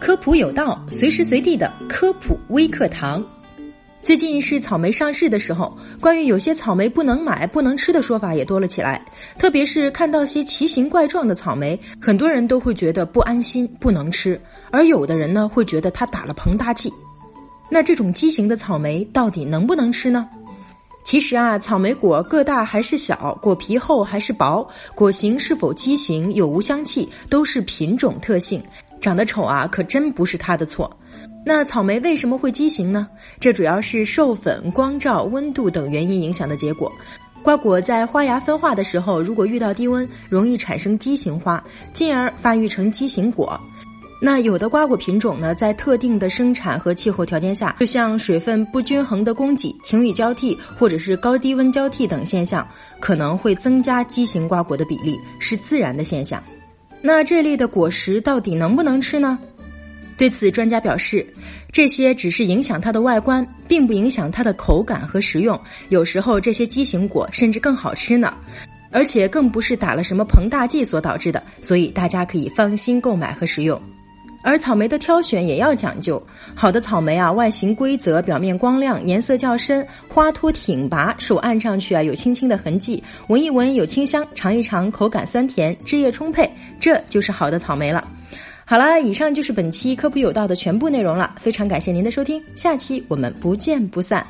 科普有道，随时随地的科普微课堂。最近是草莓上市的时候，关于有些草莓不能买、不能吃的说法也多了起来。特别是看到些奇形怪状的草莓，很多人都会觉得不安心，不能吃；而有的人呢，会觉得它打了膨大剂。那这种畸形的草莓到底能不能吃呢？其实啊，草莓果个大还是小，果皮厚还是薄，果形是否畸形、有无香气，都是品种特性。长得丑啊，可真不是它的错。那草莓为什么会畸形呢？这主要是授粉、光照、温度等原因影响的结果。瓜果在花芽分化的时候，如果遇到低温，容易产生畸形花，进而发育成畸形果。那有的瓜果品种呢，在特定的生产和气候条件下，就像水分不均衡的供给、晴雨交替或者是高低温交替等现象，可能会增加畸形瓜果的比例，是自然的现象。那这类的果实到底能不能吃呢？对此，专家表示，这些只是影响它的外观，并不影响它的口感和食用。有时候这些畸形果甚至更好吃呢，而且更不是打了什么膨大剂所导致的，所以大家可以放心购买和食用。而草莓的挑选也要讲究，好的草莓啊，外形规则，表面光亮，颜色较深，花托挺拔，手按上去啊有轻轻的痕迹，闻一闻有清香，尝一尝口感酸甜，汁液充沛，这就是好的草莓了。好啦，以上就是本期科普有道的全部内容了，非常感谢您的收听，下期我们不见不散。